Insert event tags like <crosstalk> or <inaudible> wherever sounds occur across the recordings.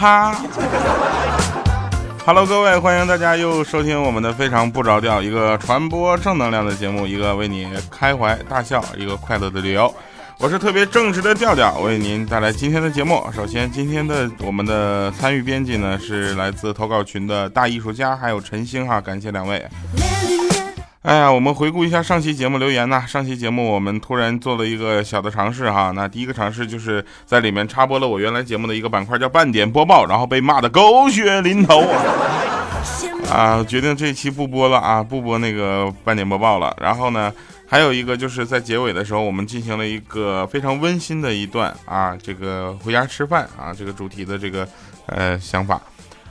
哈！Hello，各位，欢迎大家又收听我们的非常不着调，一个传播正能量的节目，一个为你开怀大笑，一个快乐的旅游。我是特别正直的调调，为您带来今天的节目。首先，今天的我们的参与编辑呢是来自投稿群的大艺术家，还有陈星哈，感谢两位。哎呀，我们回顾一下上期节目留言呐。上期节目我们突然做了一个小的尝试哈。那第一个尝试就是在里面插播了我原来节目的一个板块叫半点播报，然后被骂的狗血淋头啊！<laughs> 啊，决定这期不播了啊，不播那个半点播报了。然后呢，还有一个就是在结尾的时候，我们进行了一个非常温馨的一段啊，这个回家吃饭啊，这个主题的这个呃想法。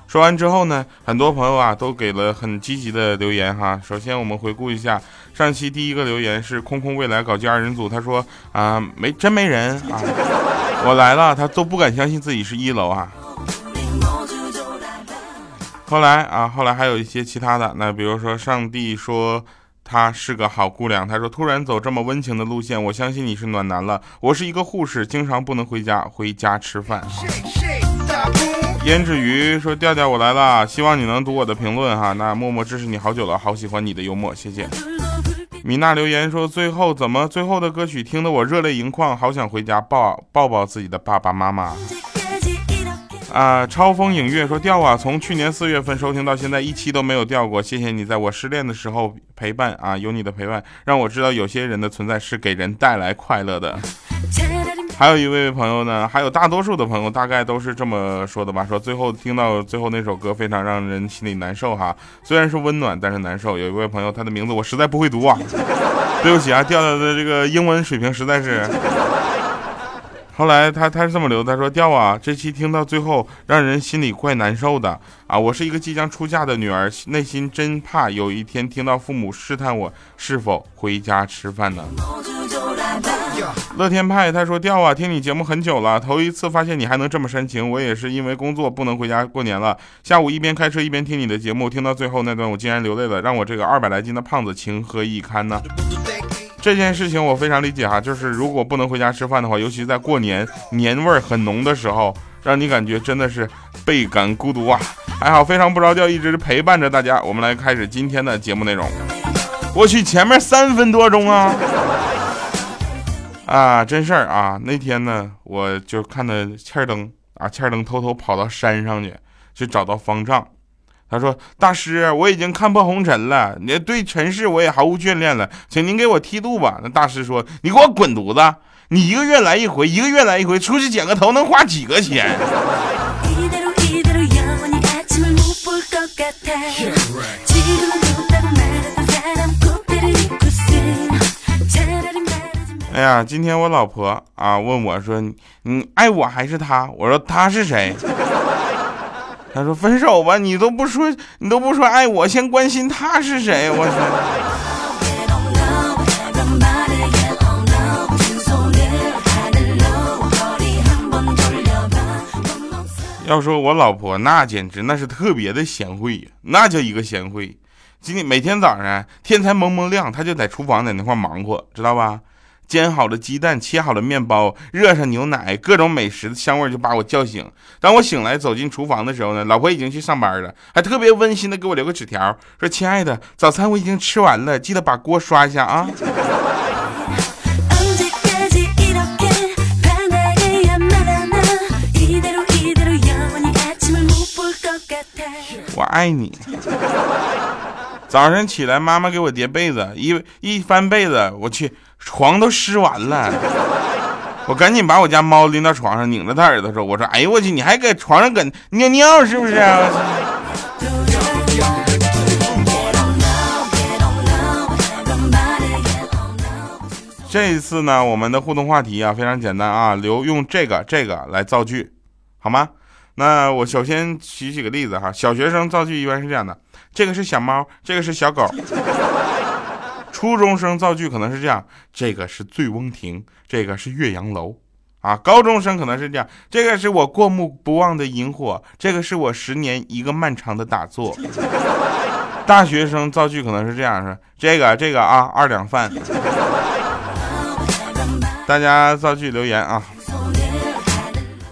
说完之后呢，很多朋友啊都给了很积极的留言哈。首先我们回顾一下上期第一个留言是空空未来搞基二人组，他说啊没真没人啊，<laughs> 我来了，他都不敢相信自己是一楼啊。后来啊，后来还有一些其他的，那比如说上帝说她是个好姑娘，他说突然走这么温情的路线，我相信你是暖男了。我是一个护士，经常不能回家，回家吃饭。胭脂鱼说：“调调，我来了，希望你能读我的评论哈。那默默支持你好久了，好喜欢你的幽默，谢谢。”米娜留言说：“最后怎么最后的歌曲听得我热泪盈眶，好想回家抱抱抱自己的爸爸妈妈。”啊，超风影月说：“调啊，从去年四月份收听到现在一期都没有掉过，谢谢你在我失恋的时候陪伴啊，有你的陪伴，让我知道有些人的存在是给人带来快乐的。”还有一位朋友呢，还有大多数的朋友大概都是这么说的吧，说最后听到最后那首歌非常让人心里难受哈，虽然是温暖，但是难受。有一位朋友，他的名字我实在不会读啊，<laughs> 对不起啊，调调的这个英文水平实在是。后来他他是这么留，他说调啊，这期听到最后让人心里怪难受的啊，我是一个即将出嫁的女儿，内心真怕有一天听到父母试探我是否回家吃饭呢。乐天派他说调啊，听你节目很久了，头一次发现你还能这么煽情。我也是因为工作不能回家过年了，下午一边开车一边听你的节目，听到最后那段我竟然流泪了，让我这个二百来斤的胖子情何以堪呢？这件事情我非常理解哈，就是如果不能回家吃饭的话，尤其在过年年味儿很浓的时候，让你感觉真的是倍感孤独啊。还好非常不着调，一直陪伴着大家。我们来开始今天的节目内容。我去，前面三分多钟啊。啊，真事儿啊！那天呢，我就看到欠儿登啊，欠儿登偷偷跑到山上去，去找到方丈。他说：“大师，我已经看破红尘了，你对尘世我也毫无眷恋了，请您给我剃度吧。”那大师说：“你给我滚犊子！你一个月来一回，一个月来一回，出去剪个头能花几个钱？”哎呀，今天我老婆啊问我说：“你爱我还是他？”我说：“他是谁？” <laughs> 他说：“分手吧，你都不说，你都不说爱我，先关心他是谁。”我去。要说我老婆，那简直那是特别的贤惠，那叫一个贤惠。今天每天早上天才蒙蒙亮，他就在厨房在那块忙活，知道吧？煎好了鸡蛋，切好了面包，热上牛奶，各种美食的香味就把我叫醒。当我醒来走进厨房的时候呢，老婆已经去上班了，还特别温馨的给我留个纸条，说：“亲爱的，早餐我已经吃完了，记得把锅刷一下啊。”我爱你。早上起来，妈妈给我叠被子，一一翻被子，我去。床都湿完了，我赶紧把我家猫拎到床上，拧着它耳朵说：“我说，哎呦我去，你还搁床上搁尿尿是不是？”这一次呢，我们的互动话题啊非常简单啊，留用这个这个来造句，好吗？那我首先举几个例子哈，小学生造句一般是这样的：这个是小猫，这个是小狗。初中生造句可能是这样：这个是醉翁亭，这个是岳阳楼。啊，高中生可能是这样：这个是我过目不忘的萤火，这个是我十年一个漫长的打坐。大学生造句可能是这样：是这个这个啊，二两饭。大家造句留言啊。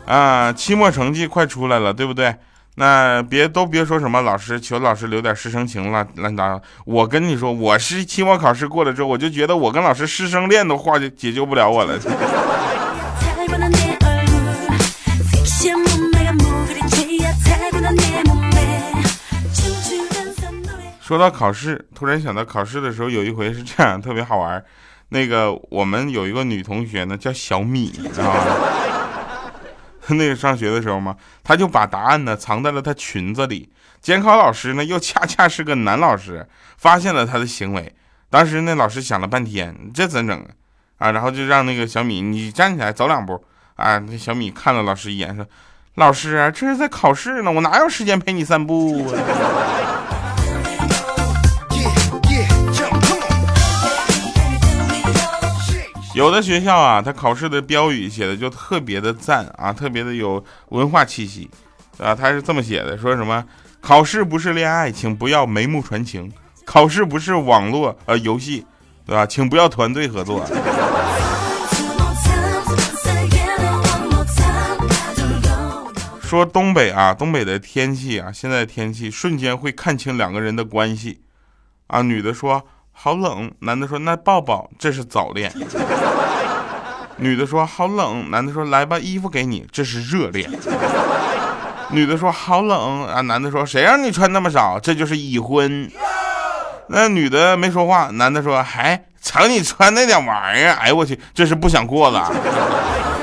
啊，期末成绩快出来了，对不对？那别都别说什么老师求老师留点师生情了，乱打。我跟你说，我是期末考试过了之后，我就觉得我跟老师师生恋的话就解救不了我了。<laughs> 说到考试，突然想到考试的时候有一回是这样，特别好玩。那个我们有一个女同学呢，叫小米，知道吗？<laughs> 那个上学的时候嘛，他就把答案呢藏在了他裙子里。监考老师呢又恰恰是个男老师，发现了他的行为。当时那老师想了半天，这怎整啊？然后就让那个小米你站起来走两步啊。那小米看了老师一眼，说：“老师，这是在考试呢，我哪有时间陪你散步啊？” <laughs> 有的学校啊，他考试的标语写的就特别的赞啊，特别的有文化气息，啊，他是这么写的，说什么考试不是恋爱，请不要眉目传情；考试不是网络呃游戏，对吧？请不要团队合作。说东北啊，东北的天气啊，现在天气瞬间会看清两个人的关系，啊，女的说。好冷，男的说那抱抱，这是早恋。<laughs> 女的说好冷，男的说来吧，衣服给你，这是热恋。<laughs> 女的说好冷啊，男的说谁让你穿那么少，这就是已婚。那女的没说话，男的说还瞧你穿那点玩意儿，哎我去，这是不想过了。<laughs>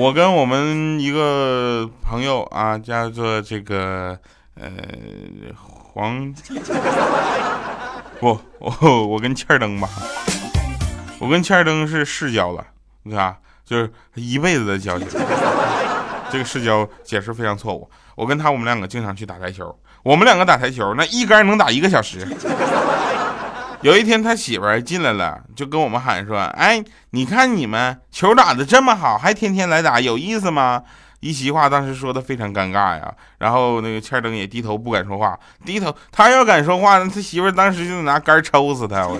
我跟我们一个朋友啊，叫做这个呃黄，不，我 <laughs> 我跟欠儿登吧，我跟欠儿登是世交了，对吧？就是一辈子的交情。这个世交解释非常错误。我跟他，我们两个经常去打台球，我们两个打台球，那一杆能打一个小时。有一天，他媳妇儿进来了，就跟我们喊说：“哎，你看你们球打的这么好，还天天来打，有意思吗？”一席话当时说的非常尴尬呀。然后那个欠灯也低头不敢说话，低头他要敢说话，他媳妇当时就拿杆抽死他。我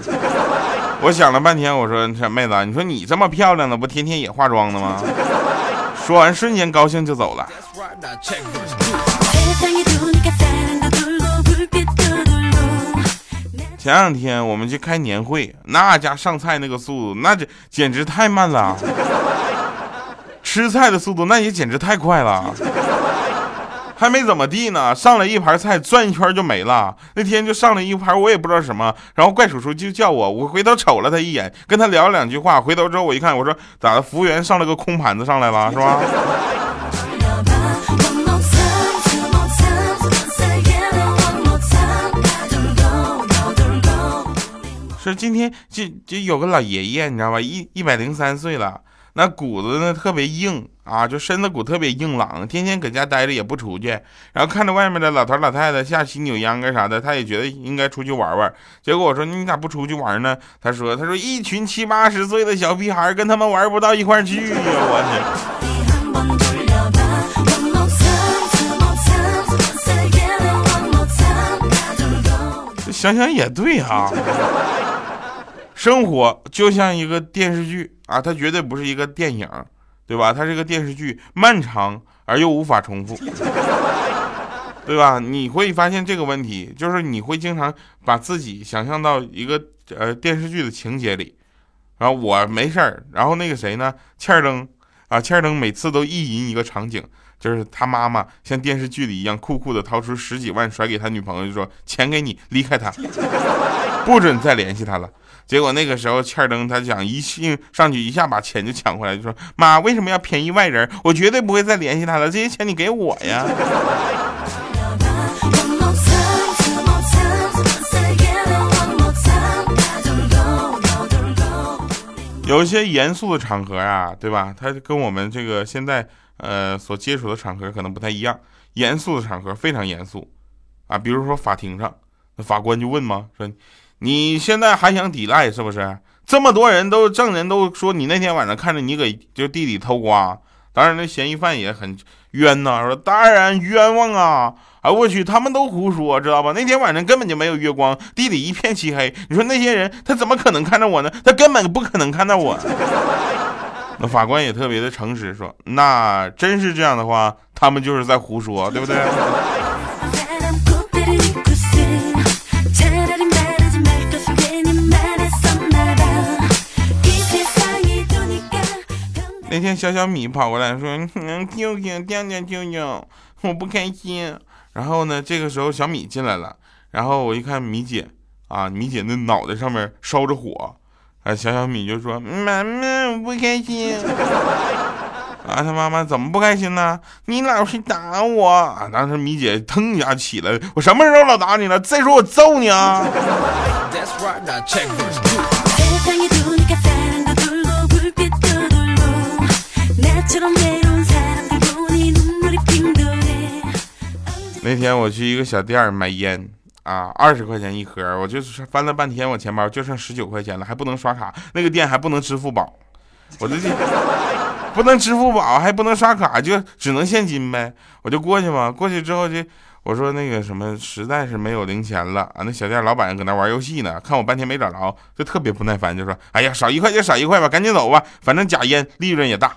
<laughs> 我想了半天，我说：“这妹子，你说你这么漂亮的，不天天也化妆的吗？”说完，瞬间高兴就走了。前两天我们去开年会，那家上菜那个速度，那这简直太慢了。吃菜的速度那也简直太快了。还没怎么地呢，上来一盘菜，转一圈就没了。那天就上来一盘，我也不知道什么，然后怪叔叔就叫我，我回头瞅了他一眼，跟他聊了两句话。回头之后我一看，我说咋的？服务员上了个空盘子上来了，是吧？说今天就就有个老爷爷，你知道吧？一一百零三岁了，那骨子呢特别硬啊，就身子骨特别硬朗，天天搁家待着也不出去。然后看着外面的老头老太太下棋扭秧歌啥的，他也觉得应该出去玩玩。结果我说你咋不出去玩呢？他说他说一群七八十岁的小屁孩跟他们玩不到一块去呀！我去，想想也对哈。生活就像一个电视剧啊，它绝对不是一个电影，对吧？它是个电视剧，漫长而又无法重复，对吧？你会发现这个问题，就是你会经常把自己想象到一个呃电视剧的情节里，然后我没事儿，然后那个谁呢？欠儿登啊，欠儿登每次都意淫一个场景，就是他妈妈像电视剧里一样酷酷的掏出十几万甩给他女朋友，就说钱给你，离开他，不准再联系他了。结果那个时候欠灯他想一性上去一下把钱就抢回来，就说妈为什么要便宜外人？我绝对不会再联系他了，这些钱你给我呀。<laughs> 有一些严肃的场合啊，对吧？他跟我们这个现在呃所接触的场合可能不太一样。严肃的场合非常严肃啊，比如说法庭上，那法官就问吗？说你现在还想抵赖是不是？这么多人都证人都说你那天晚上看着你给就地里偷瓜，当然那嫌疑犯也很冤呐，说当然冤枉啊。哎！我去，他们都胡说，知道吧？那天晚上根本就没有月光，地里一片漆黑。你说那些人他怎么可能看着我呢？他根本不可能看到我。那法官也特别的诚实，说：“那真是这样的话，他们就是在胡说，对不对？”那天小小米跑过来说：“ <laughs> 嗯，舅舅，掉掉舅舅，<laughs> 我不开心。”然后呢，这个时候小米进来了，然后我一看米姐啊，米姐那脑袋上面烧着火，啊，小小米就说：“妈妈，我不开心。<laughs> ”啊，他妈妈怎么不开心呢？你老是打我啊！当时米姐腾一下起来，我什么时候老打你了？再说我揍你啊！那天我去一个小店买烟啊，二十块钱一盒，我就是翻了半天，我钱包就剩十九块钱了，还不能刷卡，那个店还不能支付宝，我这 <laughs> 不能支付宝，还不能刷卡，就只能现金呗。我就过去嘛，过去之后就我说那个什么，实在是没有零钱了啊。那小店老板搁那玩游戏呢，看我半天没找着，就特别不耐烦，就说：“哎呀，少一块就少一块吧，赶紧走吧，反正假烟利润也大。”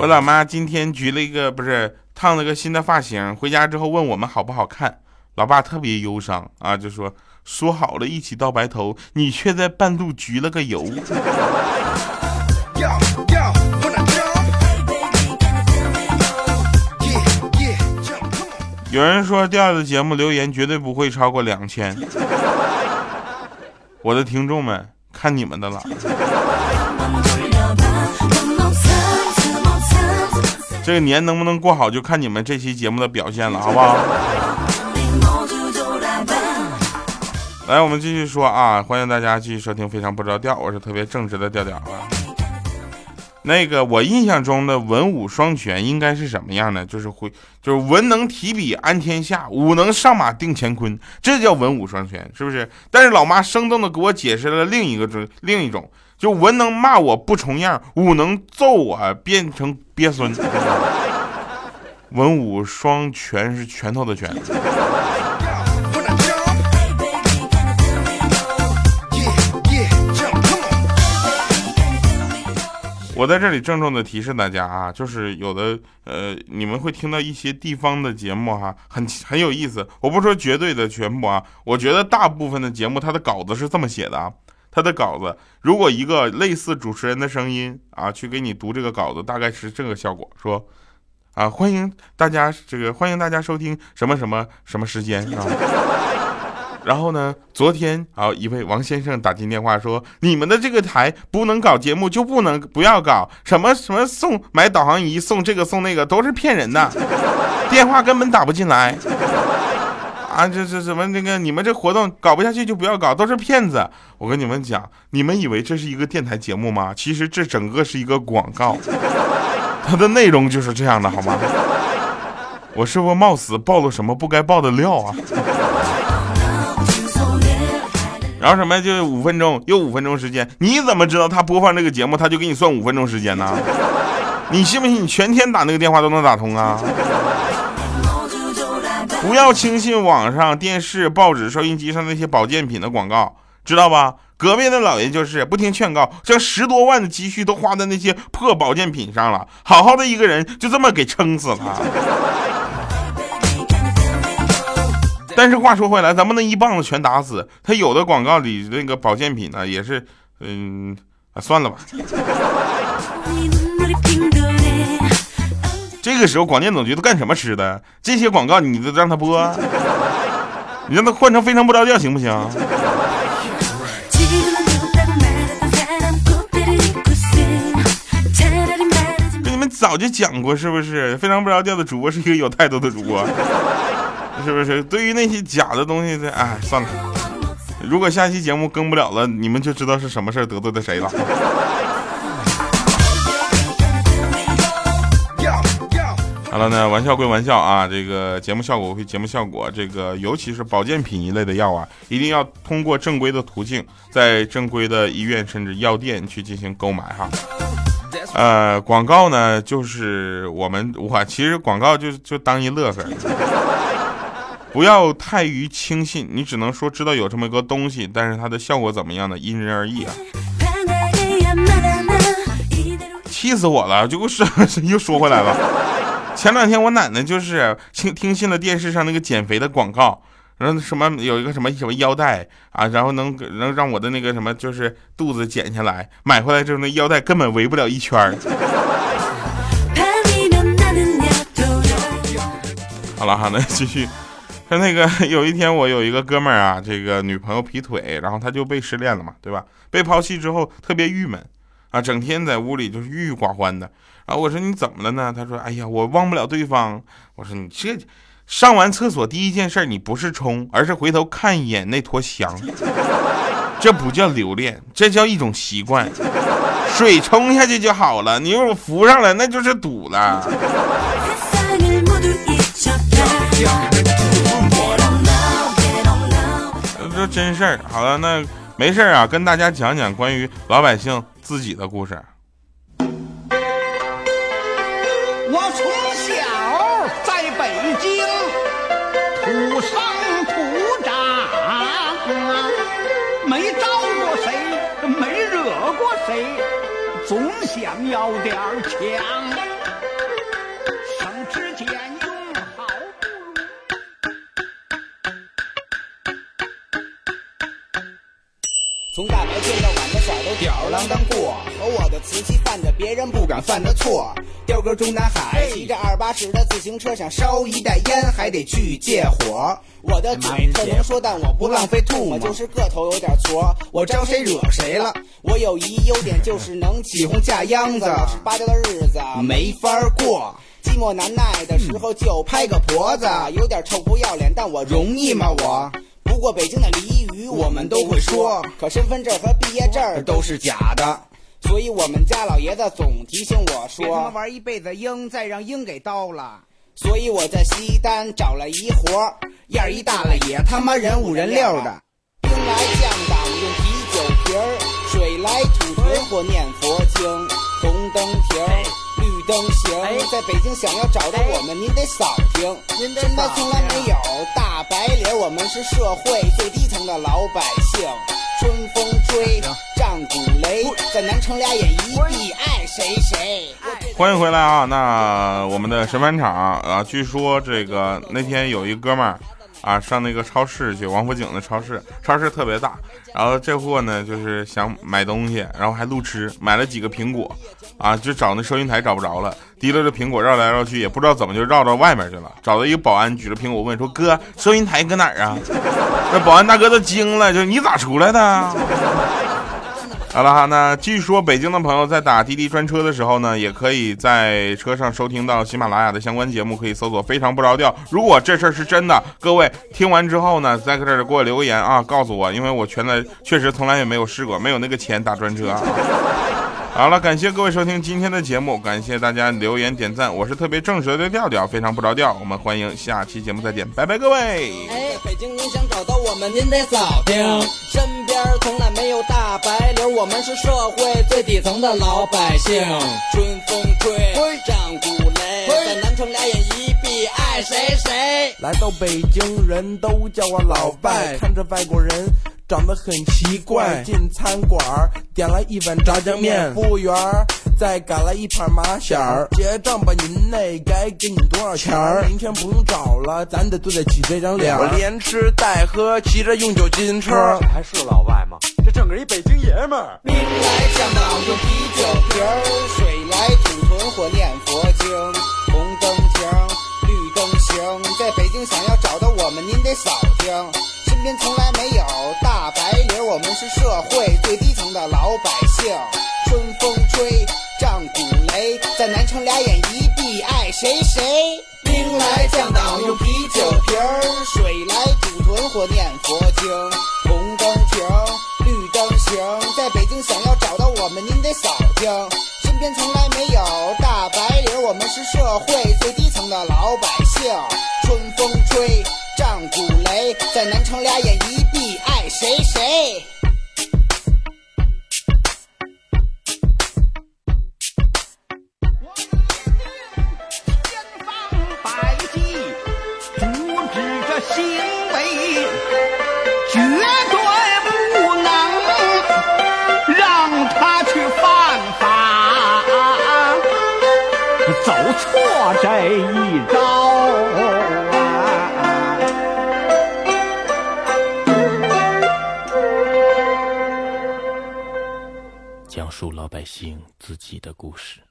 我老妈今天焗了一个不是烫了个新的发型，回家之后问我们好不好看。老爸特别忧伤啊，就说说好了一起到白头，你却在半路焗了个油。<laughs> 有人说第二次节目留言绝对不会超过两千，我的听众们看你们的了。<laughs> 这个年能不能过好，就看你们这期节目的表现了，<laughs> 好不好？<laughs> 来，我们继续说啊，欢迎大家继续收听《非常不着调》，我是特别正直的调调啊。那个我印象中的文武双全应该是什么样的？就是会，就是文能提笔安天下，武能上马定乾坤，这叫文武双全，是不是？但是老妈生动的给我解释了另一个种，另一种。就文能骂我不重样，武能揍我变成鳖孙。文武双全是拳头的拳。我在这里郑重的提示大家啊，就是有的呃，你们会听到一些地方的节目哈，很很有意思。我不说绝对的全部啊，我觉得大部分的节目它的稿子是这么写的啊。他的稿子，如果一个类似主持人的声音啊，去给你读这个稿子，大概是这个效果：说，啊，欢迎大家这个欢迎大家收听什么什么什么时间啊。<laughs> 然后呢，昨天啊，一位王先生打进电话说，你们的这个台不能搞节目，就不能不要搞什么什么送买导航仪送这个送那个，都是骗人的，电话根本打不进来。啊，这这什么那个？你们这活动搞不下去就不要搞，都是骗子！我跟你们讲，你们以为这是一个电台节目吗？其实这整个是一个广告，<laughs> 它的内容就是这样的，好吗？我是不是冒死爆了什么不该爆的料啊？然后什么就五分钟，又五分钟时间，你怎么知道他播放这个节目他就给你算五分钟时间呢？你信不信你全天打那个电话都能打通啊？不要轻信网上、电视、报纸、收音机上那些保健品的广告，知道吧？隔壁的老爷就是不听劝告，将十多万的积蓄都花在那些破保健品上了。好好的一个人就这么给撑死了。但是话说回来，咱不能一棒子全打死。他有的广告里那个保健品呢，也是，嗯，啊，算了吧。这个时候广电总局都干什么吃的？这些广告你都让他播，你让他换成非常不着调行不行？跟你们早就讲过，是不是？非常不着调的主播是一个有态度的主播，是不是？对于那些假的东西，哎，算了。如果下期节目更不了了，你们就知道是什么事得罪的谁了。好了，那玩笑归玩笑啊，这个节目效果归节目效果，这个尤其是保健品一类的药啊，一定要通过正规的途径，在正规的医院甚至药店去进行购买哈。呃，广告呢，就是我们我其实广告就就当一乐呵，不要太于轻信，你只能说知道有这么一个东西，但是它的效果怎么样呢？因人而异啊。气死我了，就给我说又说回来了。前两天我奶奶就是听听信了电视上那个减肥的广告，然后什么有一个什么什么腰带啊，然后能能让我的那个什么就是肚子减下来，买回来之后那腰带根本围不了一圈儿。好了哈，那继续，他那个有一天我有一个哥们儿啊，这个女朋友劈腿，然后他就被失恋了嘛，对吧？被抛弃之后特别郁闷啊，整天在屋里就是郁郁寡欢的。啊！我说你怎么了呢？他说：“哎呀，我忘不了对方。”我说：“你这上完厕所第一件事，你不是冲，而是回头看一眼那坨翔。这不叫留恋，这叫一种习惯。水冲下去就好了，你如果浮上来，那就是堵了。”这真事儿。好了，那没事儿啊，跟大家讲讲关于老百姓自己的故事。我从小在北京土生土长，没招过谁，没惹过谁，总想要点强。从大白天到晚的色都吊儿郎当过，和我的瓷器犯着别人不敢犯的错。调哥中南海，骑着二八式的自行车，想烧一袋烟还得去借火。我的嘴这能说，但我不浪费吐沫，就是个头有点矬。我招谁惹谁了？我有一优点就是能起哄架秧子，老实巴交的日子没法过。寂寞难耐的时候就拍个婆子，有点臭不要脸，但我容易吗我？不过北京的俚语我们都会说，可身份证和毕业证都是假的。所以我们家老爷子总提醒我说：“别他妈玩一辈子鹰，再让鹰给刀了。”所以我在西单找了一活儿，样儿一大了也他妈人五人六的。兵来将挡用啤酒瓶儿，水来土屯或念佛经，红灯停，绿灯行。在北京想要找到我们，您得扫听。您真的从来没有大白脸，我们是社会最低层的老百姓。春风吹，战鼓擂，在南城俩眼一闭，爱谁谁。欢迎回来啊！那我们的神返场啊，据说这个那天有一哥们儿啊上那个超市去，王府井的超市，超市特别大。然后这货呢就是想买东西，然后还路痴，买了几个苹果啊，就找那收银台找不着了，提溜着苹果绕来绕去，也不知道怎么就绕到外面去了。找到一个保安，举着苹果问说：“哥，收银台搁哪儿啊？” <laughs> 那保安大哥都惊了，就你咋出来的？好了哈，那据说北京的朋友在打滴滴专车的时候呢，也可以在车上收听到喜马拉雅的相关节目，可以搜索“非常不着调”。如果这事儿是真的，各位听完之后呢，在这儿给我留言啊，告诉我，因为我全在确实从来也没有试过，没有那个钱打专车啊。好了，感谢各位收听今天的节目，感谢大家留言点赞，我是特别正直的调调，非常不着调。我们欢迎下期节目再见，拜拜，各位。哎，北京您想找到我们，您得早听。身边从来没有大白领，我们是社会最底层的老百姓。春风吹，战鼓擂，在南城俩眼一闭，爱谁谁。来到北京，人都叫我老拜，看着外国人。长得很奇怪，进餐馆点了一碗炸酱面，服务员再赶来一盘麻馅儿，结账吧您那该给你多少钱儿？明天不用找了，咱得对得起这张脸。我连吃带喝，骑着用酒金车，还是老外吗？这整个一北京爷们儿。明来将挡谁谁。兵来将挡用啤酒瓶儿，水来煮屯或念佛经。红灯停，绿灯行，在北京想要找到我们，您得扫听。身边从来没有大白领，我们是社会最低层的老百姓。春风吹，战鼓擂，在南城俩眼一闭，爱谁谁。自己的故事。